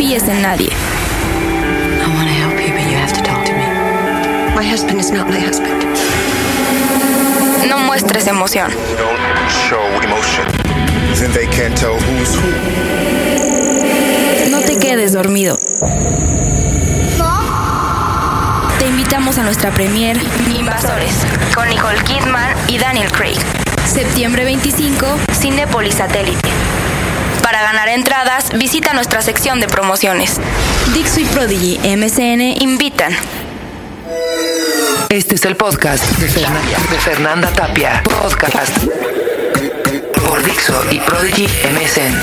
confíes en nadie. I want to help you, but you have to talk to me. My husband is not my husband. No muestres emoción. No te quedes dormido. Te invitamos a nuestra premier Invasores con Nicole Kidman y Daniel Craig. Septiembre 25, Cinépolis Satélite. Para ganar entradas, visita nuestra sección de promociones. Dixo y Prodigy MCN invitan. Este es el podcast de Fernanda, de Fernanda Tapia. Podcast por Dixo y Prodigy MSN.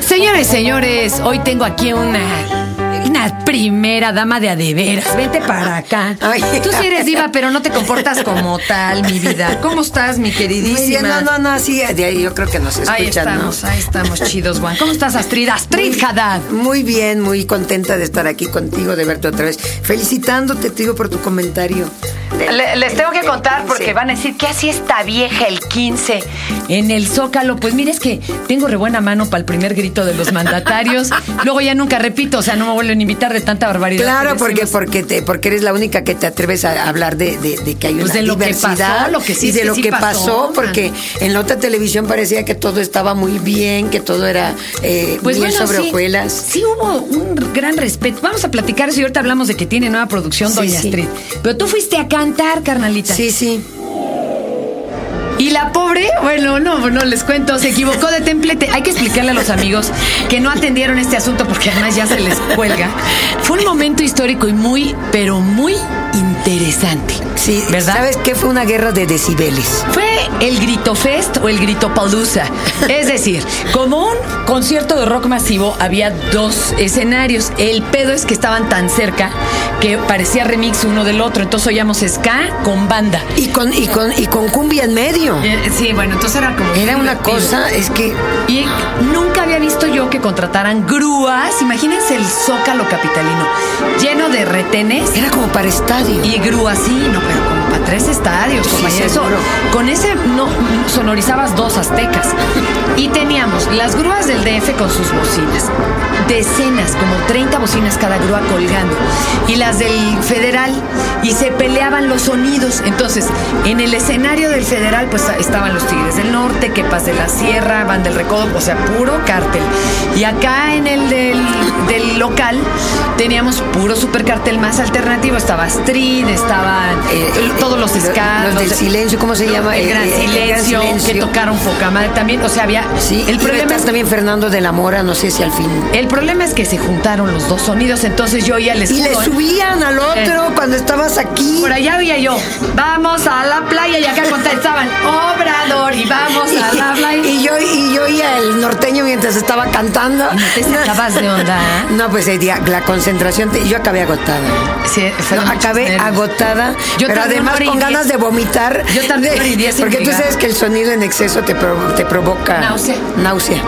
Señores, señores, hoy tengo aquí una, una primera dama de adeveras. Vente para acá. Ay. Tú sí eres diva, pero no te comportas como tal, mi vida. ¿Cómo estás, mi queridísima? no, no, no, sí, ahí yo creo que nos escuchan, Ahí estamos, ahí estamos, chidos, Juan. ¿Cómo estás, Astrid? Astrid Haddad. Muy bien, muy contenta de estar aquí contigo, de verte otra vez. Felicitándote, te digo, por tu comentario. Le- les tengo que contar porque van a decir, ¿qué hacía esta vieja el 15 en el Zócalo? Pues mire, es que tengo re buena mano para el primer grito de los mandatarios. Luego ya nunca repito, o sea, no me vuelven a invitar de tanta barbaridad. Claro, que porque porque te, porque eres la única que te atreves a hablar de, de- de que hay Pues una de lo que diversidad pasó, lo que sí y de que lo sí que pasó, porque en la otra televisión parecía que todo estaba muy bien, que todo era eh, Pues bien bueno, sobre sí, hojuelas. Sí hubo un gran respeto. Vamos a platicar eso y ahorita hablamos de que tiene nueva producción Doña. Astrid. Pero tú fuiste a cantar, carnalita. Sí, sí. La pobre, bueno, no, no les cuento, se equivocó de templete. Hay que explicarle a los amigos que no atendieron este asunto porque además ya se les cuelga. Fue un momento histórico y muy, pero muy interesante. Sí, ¿verdad? ¿sabes qué? Fue una guerra de decibeles. Fue el Grito Fest o el Grito Palusa. Es decir, como un concierto de rock masivo, había dos escenarios. El pedo es que estaban tan cerca que parecía remix uno del otro. Entonces oíamos ska con banda. Y con, y con, y con cumbia en medio. Eh, Sí, bueno, entonces era como. Era una divertido. cosa, es que Y nunca había visto yo que contrataran grúas. Imagínense el zócalo capitalino lleno de retenes era como para estadio. y grúas, sí, no, pero como para tres estadios, Sí, compañero. Eso, seguro. con ese no sonorizabas dos aztecas. Y teníamos las grúas del DF con sus bocinas. Decenas, como 30 bocinas cada grúa colgando. Y las del federal. Y se peleaban los sonidos. Entonces, en el escenario del federal, pues estaban los Tigres del Norte, Quepas de la Sierra, Van del Recodo, o sea, puro cártel. Y acá en el del, del local teníamos puro super cartel más alternativo. Estaba Street, estaban eh, todos los los- ska, los del silencio, ¿cómo se llama? El Eh, gran, eh, el silencio, Gran Silencio. que tocaron poca madre también. O sea, había. Sí, el problema es también Fernando de la Mora, no sé si al fin. el problema es que se juntaron los dos sonidos, entonces yo oía el Y le ¿eh? subían al otro Eh. cuando estabas aquí. Por allá oía yo, vamos a la playa y acá contestaban, Obrador y vamos a la playa. Y yo, y yo oía el norteño mientras estaba cantando. Y no te sacabas de onda, ¿eh? No, pues el la concentración, te- yo acabé agotada. Sí, No, acabé nervios. agotada, Yo pero una además con ganas de vomitar. Yo tardé una hora y diez en Porque tú sabes que el sonido en exceso te, pro- te provoca Náusea. náusea.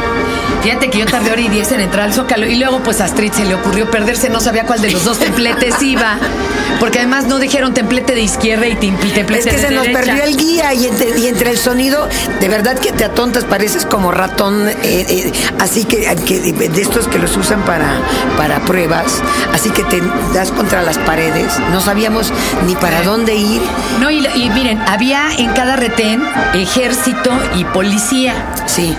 Fíjate que yo tardé hora y diez en entrar al Zócalo y luego pues a Astrid se le ocurrió perderse, no sabía cuál de los dos templetes iba, porque además no dijeron templete de izquierda y templete Es que de se nos perdió el guía y entre, y entre el sonido, de verdad que te atontas, pareces como ratón, eh, eh, así que, que de estos que los usan para, para pruebas, así que te das contra las paredes, no sabíamos ni para dónde ir. No, y, y miren, había en cada retén ejército y policía. Sí.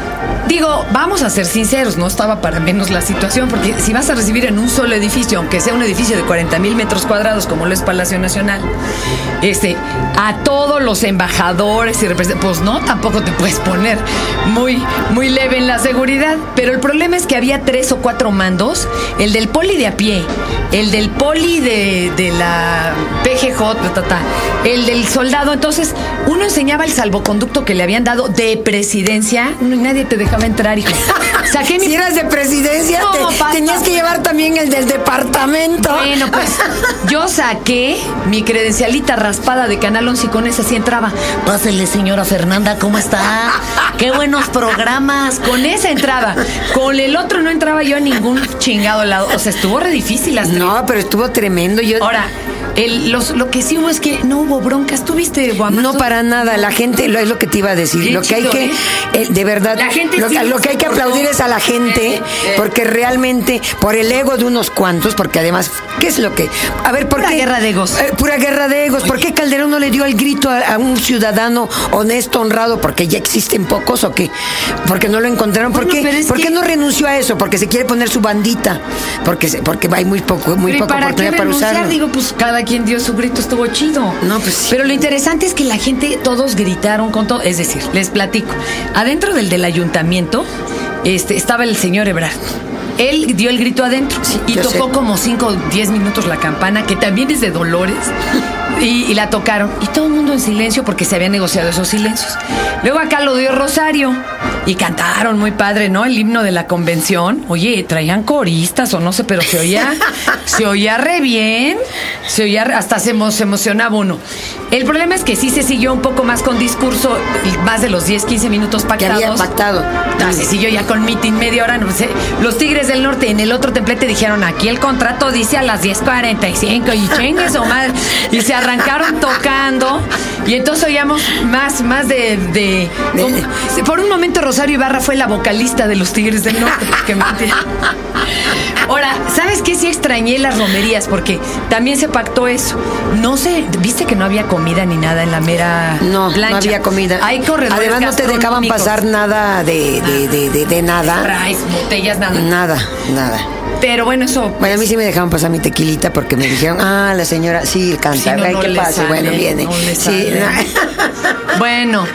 Digo, vamos a ser sinceros, no estaba para menos la situación, porque si vas a recibir en un solo edificio, aunque sea un edificio de 40 mil metros cuadrados como lo es Palacio Nacional, este, a todos los embajadores y representantes, pues no, tampoco te puedes poner muy, muy leve en la seguridad. Pero el problema es que había tres o cuatro mandos, el del poli de a pie, el del poli de, la PGJ, el del soldado. Entonces, uno enseñaba el salvoconducto que le habían dado de presidencia, nadie te dejaba entrar, hijo. Saqué mi Si eras de presidencia, No, te- papá. tenías que llevar también el del departamento. Bueno, pues yo saqué mi credencialita raspada de Canal 11 y con esa sí entraba. Pásele, señora Fernanda, ¿cómo está? Qué buenos programas. Con esa entraba. Con el otro no entraba yo a ningún chingado lado. O sea, estuvo re difícil hasta. No, pero estuvo tremendo. Yo, Ahora, el- los- lo que sí hubo es que no hubo broncas. ¿Tuviste, Guamazo? No para nada, la gente, lo es lo que te iba a decir, Qué lo que hay que, ¿eh? eh, de verdad, La gente lo, sí que- lo que hay que aplaudir es a la gente, porque realmente, por el ego de unos cuantos, porque además, ¿qué es lo que? A ver, ¿por Pura qué? guerra de egos. Eh, pura guerra de egos. ¿Por qué Calderón no le dio el grito a, a un ciudadano honesto, honrado, porque ya existen pocos o qué? Porque no lo encontraron. ¿Por Bueno, qué? pero es ¿Por qué que- no renunció a eso? Porque se quiere poner su bandita, porque porque hay muy poco, muy Pero ¿y poca para qué oportunidad para usarlo. Digo, pues cada quien dio su grito, estuvo chido. No, pues sí. Pero lo interesante es que la gente, todos gritaron con todo. Es decir, les platico. Adentro del del ayuntamiento este, estaba el señor Ebrard. Él dio el grito adentro Sí, y tocó sé. como 5 o 10 minutos la campana, que también es de Dolores, y, y la tocaron. Y todo el mundo en silencio porque se habían negociado esos silencios. Luego acá lo dio Rosario y cantaron muy padre, ¿no? El himno de la convención. Oye, traían coristas o no sé, pero se oía, se oía re bien, se oía, re- hasta se, emo- se emocionaba uno. El problema es que sí se siguió un poco más con discurso, más de los 10, 15 minutos que pactados. había pactado. No, se siguió ya con meeting media hora. No sé. Los Tigres del Norte en el otro templete dijeron, aquí el contrato dice a las 10.45 y chingues o más. Y se arrancaron tocando. Y entonces oíamos más, más de... de- por un momento Rosario Ibarra fue la vocalista de los Tigres del Norte. porque Ahora, ¿sabes qué? Sí extrañé las romerías porque también se pactó eso. No sé, viste que no había comida ni nada en la mera No, plancha. no había comida. Hay corredores Además no te dejaban pasar nada de, de, de, de- de nada. Sprays, botellas, nada. Nada, nada. Pero bueno, eso. Bueno, a mí sí me dejaban pasar mi tequilita porque me dijeron, ah, la señora, sí, canta, Sí, no, no ¿qué le pasa? sale, bueno, viene. no sí. Bueno,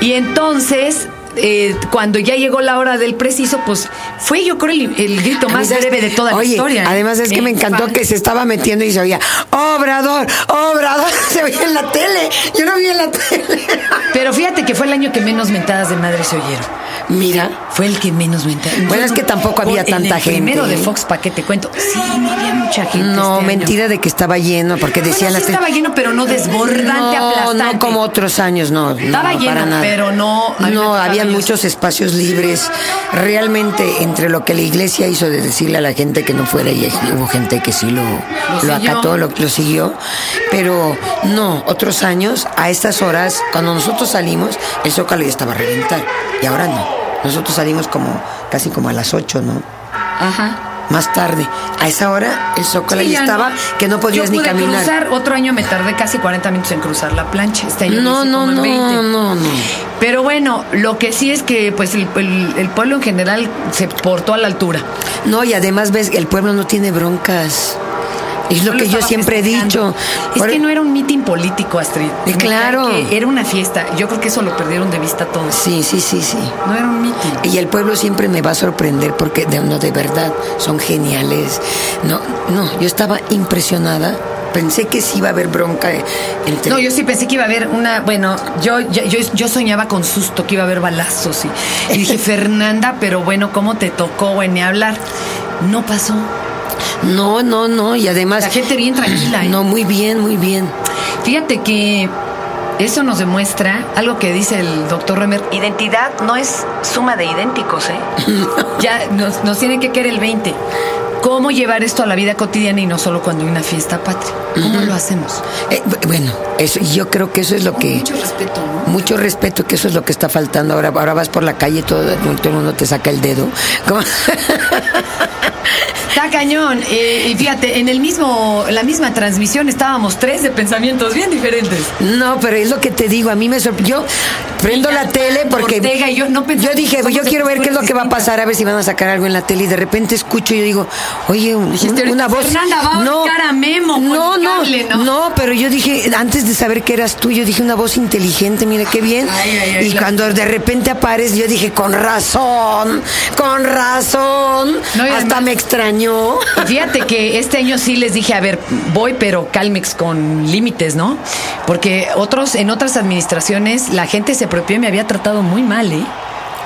y entonces. Eh, cuando ya llegó la hora del preciso, pues fue yo creo el, el grito más breve de toda Oye, la historia. ¿eh? Además es que me encantó que se estaba metiendo y se oía, Obrador, Obrador, se oía en la tele. Yo no vi en la tele. Pero fíjate que fue el año que menos mentadas de madre se oyeron. Mira, Fue el que menos mentadas. Bueno, es que tampoco había En tanta el Primero gente, de ¿eh? Fox, ¿para qué te cuento? Sí, no había mucha gente. no, este año. mentira de que estaba lleno, porque Bueno, decían sí las estaba lleno, pero no desbordante, no, aplastante. no como otros años, no. Estaba no, lleno, para nada. pero no- me No, ir. muchos espacios libres. Realmente, entre lo que la iglesia hizo de decirle a la gente que no fuera, y hubo gente que sí lo, Lo acató, lo, lo siguió. Pero no, otros años, a estas horas, cuando nosotros salimos, el zócalo ya estaba a reventar. Y ahora no. Nosotros salimos como casi como a las 8, ¿no? Ajá. Más tarde. A esa hora el zócalo Sí, ya estaba que no podías Yo ni pude caminar. cruzar, otro año me tardé casi 40 minutos en cruzar la plancha. Este año No, no, no, 20. no, no. Pero bueno, lo que sí es que pues el, el- el pueblo en general se portó a la altura. No, y además ves, el pueblo no tiene broncas. Es lo que yo siempre he dicho. Es que no era un mitin político, Astrid. Eh, claro. que Era una fiesta. Yo creo que eso lo perdieron de vista todos. Sí, sí, sí, sí. No era un mitin. Y el pueblo siempre me va a sorprender porque de, no, de verdad son geniales. No, no, yo estaba impresionada. Pensé que sí iba a haber bronca entre. No, yo sí pensé que iba a haber una, bueno, yo, yo, yo, yo soñaba con susto que iba a haber balazos y, y dije, Fernanda, pero bueno, ¿cómo te tocó, güey, ni hablar? No pasó. No, no, no. Y además. La gente bien tranquila. ¿eh? No, muy bien, muy bien. Fíjate que eso nos demuestra algo que dice el doctor Remer. Identidad no es suma de idénticos, ¿eh? ya nos, nos tiene que caer el 20. ¿Cómo llevar esto a la vida cotidiana y no solo cuando hay una fiesta patria? ¿Cómo lo hacemos? Eh, bu- bueno, eso, yo creo que eso es lo que. Mucho respeto, ¿no? Mucho respeto, que eso es lo que está faltando. Ahora, ahora vas por la calle y todo, todo el mundo te saca el dedo. ¿Cómo? Cañón. Eh, y fíjate, en el mismo, la misma transmisión estábamos tres de pensamientos bien diferentes. No, pero es lo que te digo, a mí me sorprendió. Yo prendo la tele porque Ortega y yo no dije, que yo quiero ver qué es lo que va a pasar, a ver si van a sacar algo en la tele y de repente escucho y yo digo, oye, un- Dijiste una voz. Fernanda, va a con no, no, ¿no? no, pero yo dije, antes de saber que eras tú, yo dije una voz inteligente, mira qué bien. Ay, ay, ay, y cuando de repente apareces, yo dije, con razón, con razón, No, hasta además- me extrañó. Fíjate que este año sí les dije, a ver, voy, pero Calmex con límites, ¿no? Porque otros, en otras administraciones, la gente se apropió y me había tratado muy mal, ¿eh?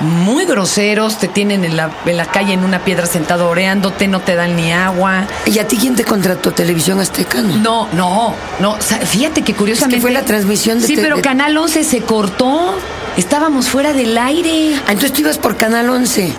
Muy groseros, te tienen en la, en la calle en una piedra sentado oreándote, no te dan ni agua. ¿Y a ti quién te contrató? ¿Televisión Azteca? No. No, no, fíjate que curiosamente. fue la transmisión de Sí, pero Canal 11 se cortó. Estábamos fuera del aire. Ah, entonces tú ibas por Canal 11.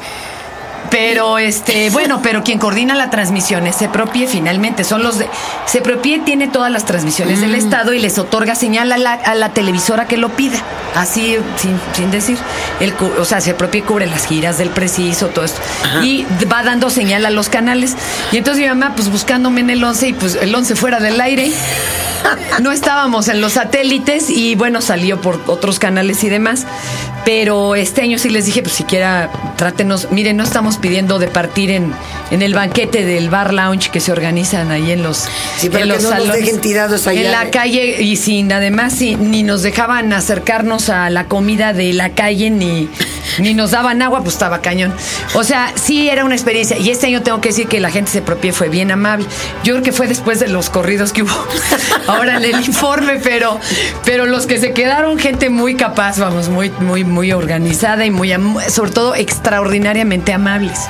Pero este, bueno, pero quien coordina la transmisión es Sepropie finalmente. Son los de. Sepropie tiene todas las transmisiones Mm. del Estado y les otorga señal a la, a la televisora que lo pida. Así, sin, sin decir. El, o sea, Sepropie cubre las giras del preciso, todo esto. Y va dando señal a los canales. Y entonces mi mamá, pues buscándome en el 11 y pues el 11 fuera del aire. No estábamos en los satélites y bueno, salió por otros canales y demás. Pero este año sí les dije, pues siquiera trátenos. Miren, no estamos pidiendo de partir en, en el banquete del bar lounge que se organizan ahí en los, Sí, pero en que no nos dejen tirados allá. En la calle y sin, además, sí, ni nos dejaban acercarnos a la comida de la calle ni, ni nos daban agua, pues estaba cañón. O sea, sí era una experiencia. Y este año tengo que decir que la gente se propia fue bien amable. Yo creo que fue después de los corridos que hubo ahora en el informe, pero, pero los que se quedaron, gente muy capaz, vamos, muy, muy, muy organizada y muy, sobre todo extraordinariamente amables.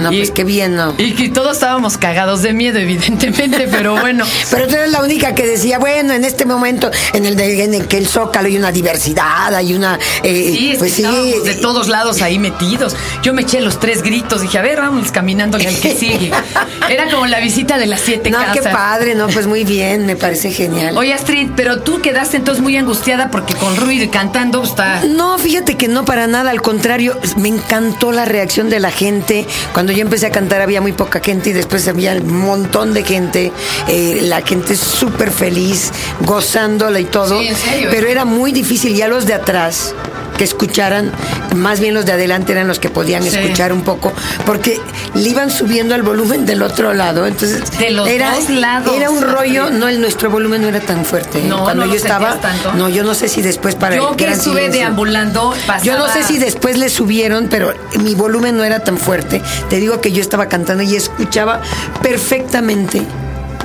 No, pues qué bien, ¿no? Y que todos estábamos cagados de miedo, evidentemente, pero bueno. Pero tú eres la única que decía, bueno, en este momento, en el, de, en el que el Zócalo hay una diversidad, hay una... eh, Sí, es pues de todos lados ahí metidos. Yo me eché los tres gritos, dije, a ver, vamos caminándole al que sigue. Era como la visita de las siete No, casas. qué padre, no, pues muy bien, me parece genial. Oye, Astrid, pero tú quedaste entonces muy angustiada porque con ruido y cantando pues, está... No, fíjate que no para nada, al contrario, me encantó la reacción de la gente. Cuando yo empecé a cantar había muy poca gente y después había un montón de gente. Eh, la gente súper feliz, gozándola y todo. Sí, en serio, Pero era muy difícil, ya los de atrás que escucharan, más bien los de adelante eran los que podían Sí. escuchar un poco, porque le iban subiendo al volumen del otro lado, entonces De los era, dos lados. era un rollo, no, el nuestro volumen no era tan fuerte. No, Cuando no yo estaba, tanto. no, yo no sé si después para Yo el que estuve deambulando, pasaba... Yo no sé si después le subieron, pero mi volumen no era tan fuerte. Te digo que yo estaba cantando y escuchaba perfectamente.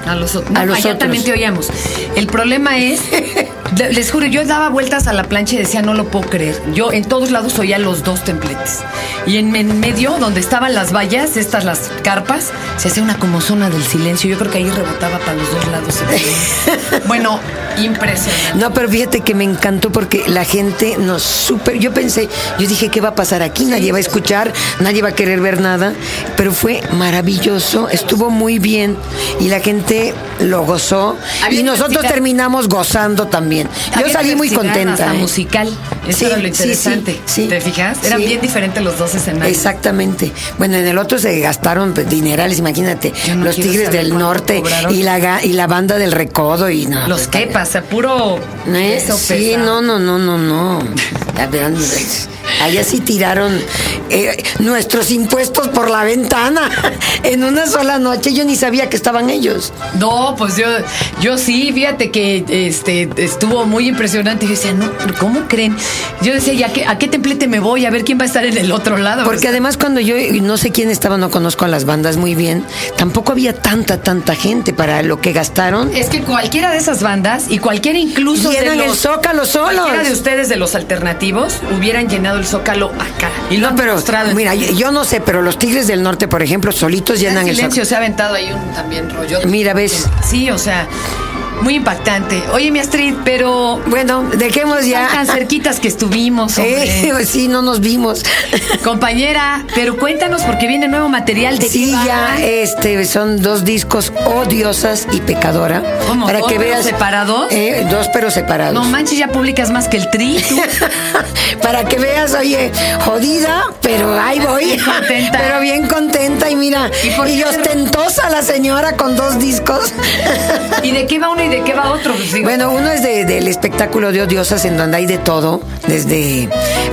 A los, ot- A no, los allá otros. también te oíamos. El problema es, les juro, yo daba vueltas a la plancha y decía, no lo puedo creer. Yo en todos lados oía los dos templetes. Y en, en medio, donde estaban las vallas, estas las carpas, se hacía una como zona del silencio. Yo creo que ahí rebotaba para los dos lados. bueno, impresionante. No, pero fíjate que me encantó porque la gente nos super. Yo pensé, yo dije, ¿qué va a pasar aquí? Nadie va a escuchar, nadie va a querer ver nada. Pero fue maravilloso, estuvo muy bien y la gente lo gozó. Había Y nosotros terminamos gozando también. Yo salí muy contenta. Hasta ¿eh? musical. Eso Sí, era lo interesante. sí, sí. ¿Te fijas? Eran bien diferentes los dos escenarios. Exactamente. Bueno, en el otro se gastaron dinerales, imagínate. No los Tigres del Norte cobraron. y la, y la banda del Recodo y no. Los pues, que pasa, puro. ¿Eh? peso Sí, no, no, no, no, no. Allá sí tiraron eh, nuestros impuestos por la ventana en una sola noche. Yo ni sabía que estaban ellos. No, pues yo, yo sí, fíjate que este estuvo muy impresionante. Yo decía, no, ¿cómo creen? Yo decía, ¿y a qué, a qué templete me voy? A ver quién va a estar en el otro lado. Porque además cuando yo no sé quién estaba, no conozco a las bandas muy bien, tampoco había tanta, tanta gente para lo que gastaron. es que cualquiera de esas bandas y cualquiera incluso Llenan de el los, Zócalo solos. cualquiera de ustedes de los alternativos hubieran llenado el zócalo acá. Y lo No, han pero mostrado mira, yo, yo no sé, pero los Tigres del Norte, por ejemplo, solitos en llenan el silencio se ha aventado ahí un también rollo. Mira, ves. Sí, o sea, muy impactante. Oye, mi Astrid, pero Bueno, dejemos ya. tan cerquitas que estuvimos. Eh, sí, no nos vimos. Compañera, pero cuéntanos porque viene nuevo material de Sí, ya este son dos discos odiosas y pecadora. ¿Cómo? Para ¿Dos que pero veas separados? Eh, dos pero separados. No manches, ya publicas más que el tri. Para que veas, oye, jodida, pero ahí voy. Bien contenta. Pero bien contenta y mira, ¿Y ostentosa la señora con dos discos. ¿Y de qué va uno y de qué va otro? Pues Bueno, uno es de- del espectáculo de Odiosas, en donde hay de todo, desde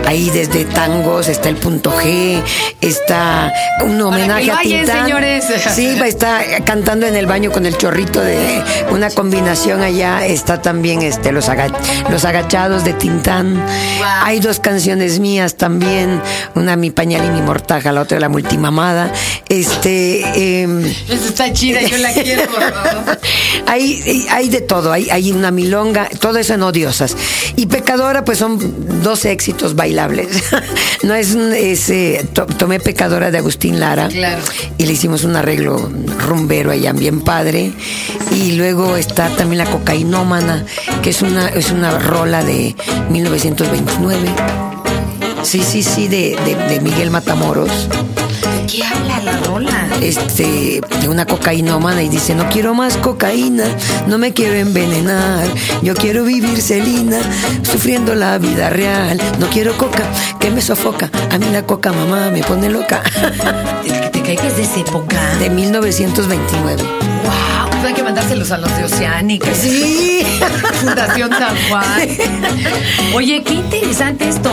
ahí, desde tangos, está el punto G, está un homenaje que lo a Tintán. señores. Sí, está cantando en el baño con el chorrito de una combinación allá, está también este los, aga- los agachados de Tintán. Hay dos canciones mías también, una mi pañal y mi mortaja, la otra la multimamada. Este em, Esa está chida, yo la quiero. favor. hay, hay de todo, hay, hay una milonga, todo eso en odiosas. Y Pecadora, pues son dos éxitos bailables. no es, un- es eh, to- tomé Pecadora de Agustín Lara Claro. y le hicimos un arreglo rumbero allá bien padre. Y luego está también la cocainómana, que es una, es una rola de 1929. Sí, sí, sí, de, de- de Miguel Matamoros. Qué habla la rola? este, de una cocainómana y dice, no quiero más cocaína, no me quiero envenenar, yo quiero vivir celina, sufriendo la vida real, no quiero coca, que me sofoca, a mí la coca mamá me pone loca, El que te caigas de esa época. de 1929. Wow, mandárselos a los de Oceánica. Sí. Fundación San Juan. Oye, qué interesante esto.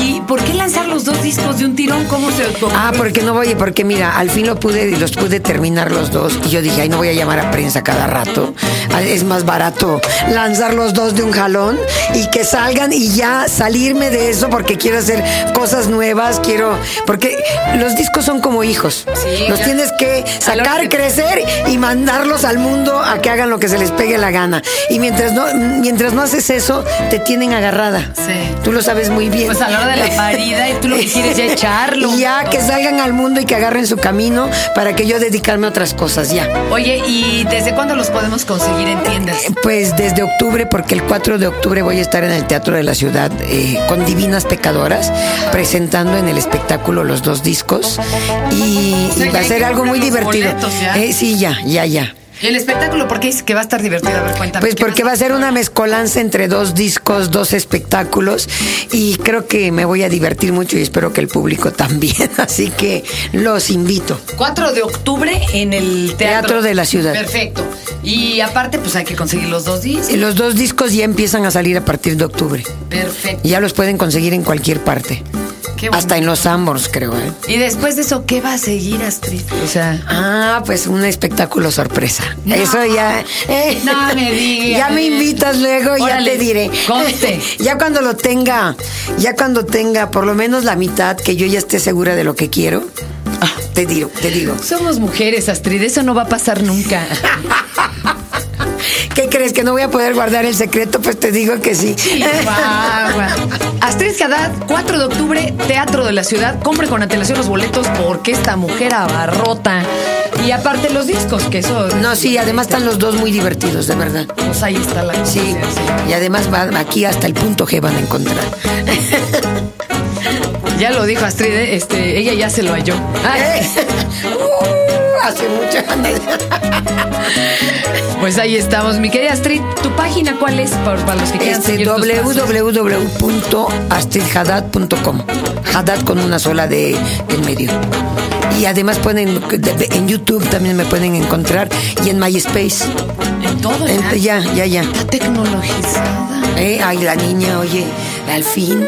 ¿Y por qué lanzar los dos discos de un tirón? ¿Cómo se ocurrió? Ah, porque no voy, porque mira, al fin lo pude y los pude terminar los dos. Y yo dije, ay, no voy a llamar a prensa cada rato. Ah, Es más barato lanzar los dos de un jalón y que salgan y ya salirme de eso porque quiero hacer cosas nuevas, quiero. Porque los discos son como hijos. Sí, los tienes que sacar, que- crecer y mandarlos al mundo a que hagan lo que se les pegue la gana. Y mientras no, mientras no haces eso, te tienen agarrada. Sí. Tú lo sabes muy bien. Pues a la hora de la parida y tú lo que quieres es ya echarlo. Ya que salgan al mundo y que agarren su camino para que yo dedicarme a otras cosas ya. Oye, ¿y desde cuándo los podemos conseguir en tiendas? Pues desde octubre, porque el 4 de octubre voy a estar en el Teatro de la Ciudad eh, con Divinas Pecadoras, presentando en el espectáculo los dos discos. Y, O sea, y va a ser algo muy divertido. boletos, ¿ya? Eh, sí, ya, ya, ya. ¿Y el espectáculo por qué dices que va a estar divertido? A ver, cuéntame. Pues ¿qué porque va a ser una mezcolanza entre dos discos, dos espectáculos y creo que me voy a divertir mucho y espero que el público también. Así que los invito. 4 de octubre en el teatro. Teatro de la Ciudad. Perfecto. Y aparte, pues hay que conseguir los dos discos. Y Los dos discos ya empiezan a salir a partir de octubre. Perfecto. Y ya los pueden conseguir en cualquier parte. Hasta en los Ambors, creo, ¿eh? Y después de eso, ¿qué va a seguir, Astrid? O sea, Ah, pues un espectáculo sorpresa. No. Eso ya. eh, No me digas. Ya me invitas luego y ya te diré. conste. ya cuando lo tenga, ya cuando tenga por lo menos la mitad, que yo ya esté segura de lo que quiero, ah, te digo, te digo. somos mujeres, Astrid. Eso no va a pasar nunca. ¿Qué crees? ¿Que no voy a poder guardar el secreto? Pues te digo que sí. Astrid Haddad, 4 de octubre, Teatro de la Ciudad. Compre con antelación los boletos porque esta mujer abarrota. Y aparte los discos, que eso... No, sí, además están los dos muy divertidos, de verdad. Pues ahí está la cosa. Sí, y además va aquí hasta el punto G van a encontrar. Ya lo dijo Astrid, ¿eh? este, ella ya se lo halló. Ay, hace mucho. Pues ahí estamos, mi querida Astrid. ¿Tu página cuál es para, para los que quieran Este, www.astridhaddad.com Haddad con una sola de en medio. Y además pueden, en YouTube también me pueden encontrar y en MySpace. En todo En- ya. ya, ya, ya. Está tecnologizada. Eh, ay, la niña, oye, al fin.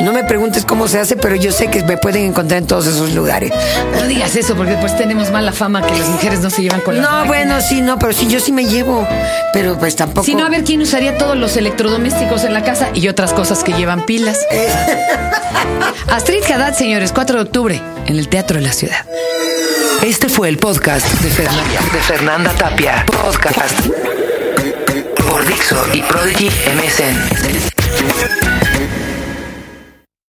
No me preguntes cómo se hace, pero yo sé que me pueden encontrar en todos esos lugares. No digas eso porque después tenemos mala fama que las mujeres no se llevan con las No, máquinas. bueno, sí, no, pero sí, yo sí me llevo. Pero pues tampoco. Si no, a ver quién usaría todos los electrodomésticos en la casa y otras cosas que llevan pilas. Eh. Astrid Haddad, señores, 4 de octubre, en el Teatro de la Ciudad. Este fue el podcast de Fernanda, de Fernanda Tapia. Podcast Dixo y Prodigy MSN.